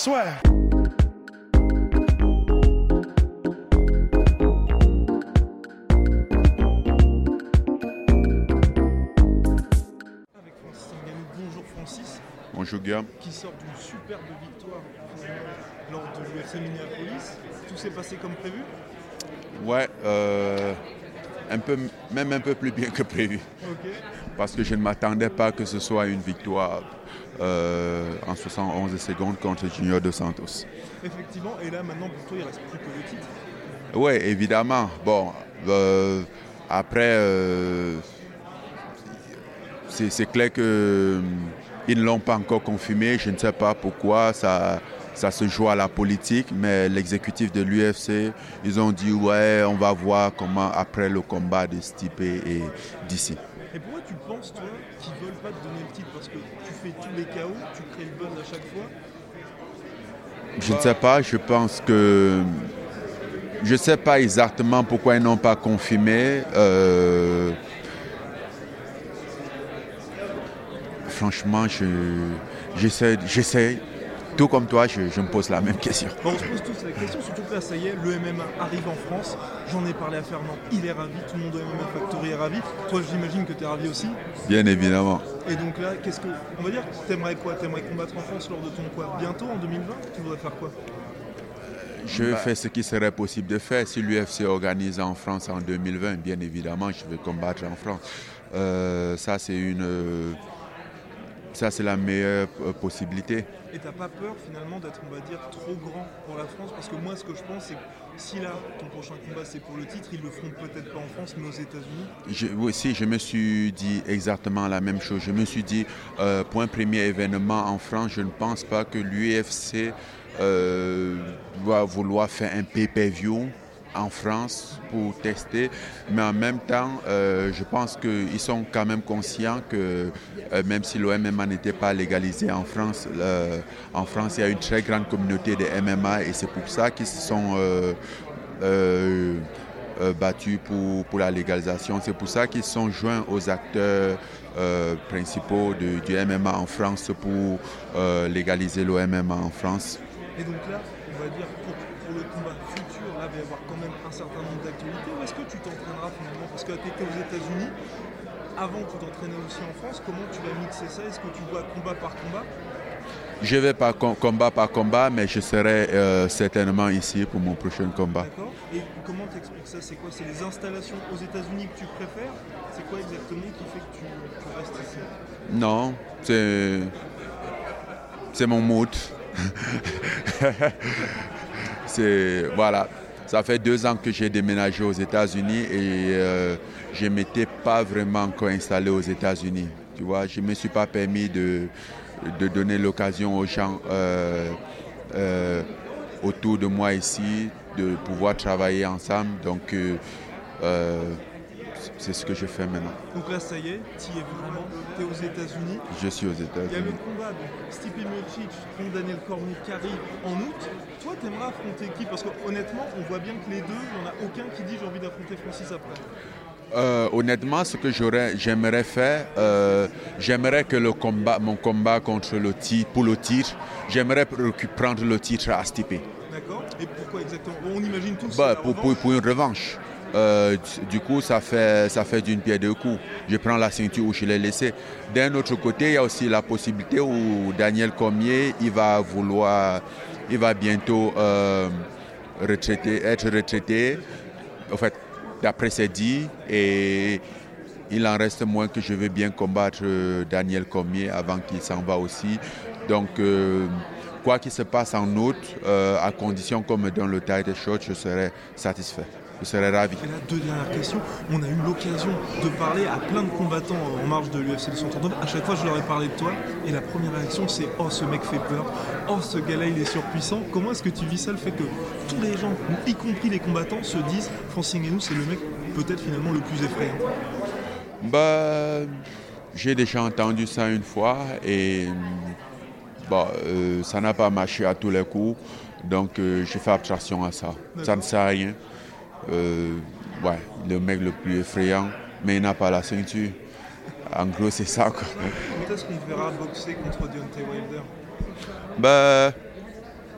Soit. Avec Francis Ngannou. Bonjour Francis, Bonjour Guillaume. qui sort d'une superbe victoire euh, lors de l'UFC Minneapolis. Tout s'est passé comme prévu? Ouais, euh, un peu, même un peu plus bien que prévu. Parce que je ne m'attendais pas que ce soit une victoire euh, en 71 secondes contre Junior Dos Santos. Effectivement, et là maintenant pour toi il reste plus que le titre. Oui, évidemment. Bon, euh, après, euh, c'est c'est clair que ils ne l'ont pas encore confirmé. Je ne sais pas pourquoi ça, ça se joue à la politique, mais l'exécutif de l'UFC, ils ont dit ouais, on va voir comment après le combat de Stipe et d'ici. Et pourquoi tu penses toi qu'ils veulent pas te donner le titre? Parce que tu fais tous les chaos, tu crées le buzz à chaque fois. Je ne sais pas, je pense que. Je ne sais pas exactement pourquoi ils n'ont pas confirmé. euh, Franchement, je, j'essaie, j'essaie, tout comme toi, je, je me pose la même question. Bon, on se pose tous la question, surtout que là ça y est, le MMA arrive en France. J'en ai parlé à Fernand, il est ravi, tout le monde au MMA Factory est ravi. Toi j'imagine que tu es ravi aussi. Bien évidemment. Et donc là, qu'est-ce que. On va dire, t'aimerais quoi? T'aimerais combattre en France lors de ton quoi? Bientôt en 2020 Tu voudrais faire quoi? Je fais ce qui serait possible de faire. Si l'UFC organise en France en 2020, bien évidemment, je vais combattre en France. Euh, ça, c'est une. Ça, c'est la meilleure euh, possibilité. Et t'as pas peur finalement d'être, on va dire, trop grand pour la France? Parce que moi, ce que je pense, c'est que si là, ton prochain combat, c'est pour le titre, ils le feront peut-être pas en France, mais aux États-Unis. Oui, si, je me suis dit exactement la même chose. Je me suis dit, euh, pour un premier événement en France, je ne pense pas que l'UFC euh, va vouloir faire un pay-per-view en France pour tester. Mais en même temps, euh, je pense qu'ils sont quand même conscients que euh, même si le MMA n'était pas légalisé en France, en France, il y a une très grande communauté de MMA et c'est pour ça qu'ils se sont... euh, battus pour, la légalisation. C'est pour ça qu'ils sont joints aux acteurs principaux du MMA en France pour légaliser le MMA en France. Et donc là, on va dire, pour le combat futur, là, il va y avoir quand même un certain nombre d'actualités. Ou est-ce que tu t'entraîneras finalement Parce que tu étais aux États-Unis. Avant, tu t'entraînais aussi en France. Comment tu vas mixer ça? Est-ce que tu vois combat par combat? Je vais pas com- combat par combat, mais je serai euh, certainement ici pour mon prochain combat. D'accord Et comment t'expliques ça? C'est quoi? C'est les installations aux États-Unis que tu préfères? C'est quoi exactement qui fait que tu, tu restes ici? Non, c'est c'est mon mood. voilà. Ça fait deux ans que j'ai déménagé aux États-Unis et euh, je ne m'étais pas vraiment encore installé aux États-Unis. Je ne me suis pas permis de, donner l'occasion aux gens euh, euh, autour de moi ici de pouvoir travailler ensemble. Donc, c'est ce que je fais maintenant. Donc là, ça y est, tu es vraiment. Tu es aux États-Unis. Je suis aux Il y a le États-Unis. combat de Stipe Miocic contre Daniel Cormier qui arrive en août. Toi, t'aimerais affronter qui? Parce que honnêtement, on voit bien que les deux, il n'y en a aucun qui dit j'ai envie d'affronter Francis après. Euh, honnêtement, ce que j'aurais, j'aimerais faire, euh, j'aimerais que le combat, mon combat contre le titre, pour le titre, j'aimerais pr- prendre le titre à Stipe. D'accord Et pourquoi exactement? On imagine tous. Bah, la pour, pour- revanche. pour une revanche. Euh, du- coup, ça fait, ça fait d'une pierre deux coups. Je prends la ceinture où je l'ai laissée. D'un autre côté, il y a aussi la possibilité où Daniel Cormier, il va vouloir, il va bientôt euh, être retraité. En fait, d'après c'est dit, et il en reste moins que je veux bien combattre euh, Daniel Cormier avant qu'il s'en va aussi. Donc, quoi qu'il se passe en août, euh, à condition qu'on me donne le title shot, je serai satisfait. Je serai ravi. Et là, deux dernières questions. On a eu l'occasion de parler à plein de combattants en marge de l'UFC 239. À chaque fois, je leur ai parlé de toi. Et la première réaction, c'est Oh, ce mec fait peur. Oh, ce gars-là, il est surpuissant. Comment est-ce que tu vis ça, le fait que tous les gens, y compris les combattants, se disent Francis Ngannou, c'est le mec peut-être finalement le plus effrayant Bah, j'ai déjà entendu ça une fois et bah, euh, ça n'a pas marché à tous les coups. Donc, euh, j'ai fait abstraction à ça. Ça ne sert à rien. Euh, ouais, le mec le plus effrayant, mais il n'a pas la ceinture. En gros, c'est ça. Quoi. Quand est-ce qu'on verra boxer contre Deontay Wilder? Bah,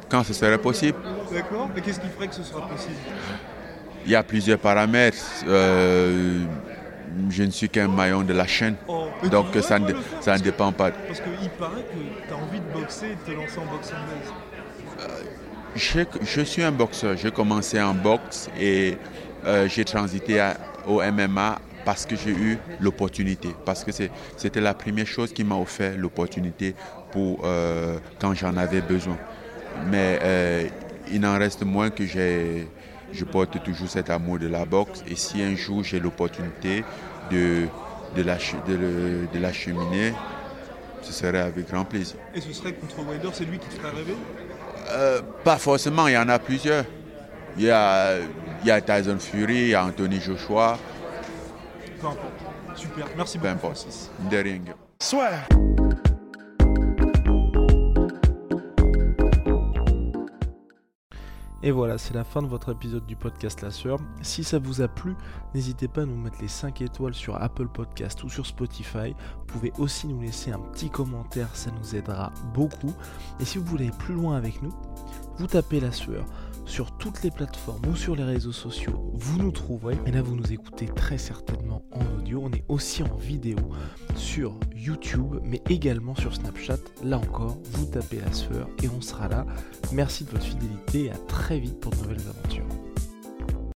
quand ce serait possible. D'accord. Et qu'est-ce qui ferait que ce sera possible? Il y a plusieurs paramètres. Euh, je ne suis qu'un maillon de la chaîne. Oh, Donc ça ne, ça ne que- dépend pas. Parce qu'il paraît que tu as envie de boxer et de te lancer en boxe anglaise. Je, je suis un boxeur. J'ai commencé en boxe et euh, j'ai transité à- au MMA parce que j'ai eu l'opportunité. Parce que c'était la première chose qui m'a offert l'opportunité pour euh, quand j'en avais besoin. Mais euh, il n'en reste moins que j'ai, je porte toujours cet amour de la boxe. Et si un jour j'ai l'opportunité de, de, la, de, le- de l'acheminer, ce serait avec grand plaisir. Et ce serait contre Wilder, c'est lui qui te ferait rêver? Euh, pas forcément, il y en a plusieurs. Il y a, il y a Tyson Fury, il y a Anthony Joshua, Peu importe. Super. Merci peu beaucoup, importe. Francis. De rien. Soit. Et voilà, c'est la fin de votre épisode du podcast La Sœur. Si ça vous a plu, n'hésitez pas à nous mettre les 5 étoiles sur Apple Podcast ou sur Spotify. Vous pouvez aussi nous laisser un petit commentaire, ça nous aidera beaucoup. Et si vous voulez aller plus loin avec nous, vous tapez La Sueur sur toutes les plateformes ou sur les réseaux sociaux, vous nous trouverez. Et là, vous nous écoutez très certainement en On est aussi en vidéo sur YouTube, mais également sur Snapchat. Là encore, vous tapez La et on sera là. Merci de votre fidélité et à très vite pour de nouvelles aventures.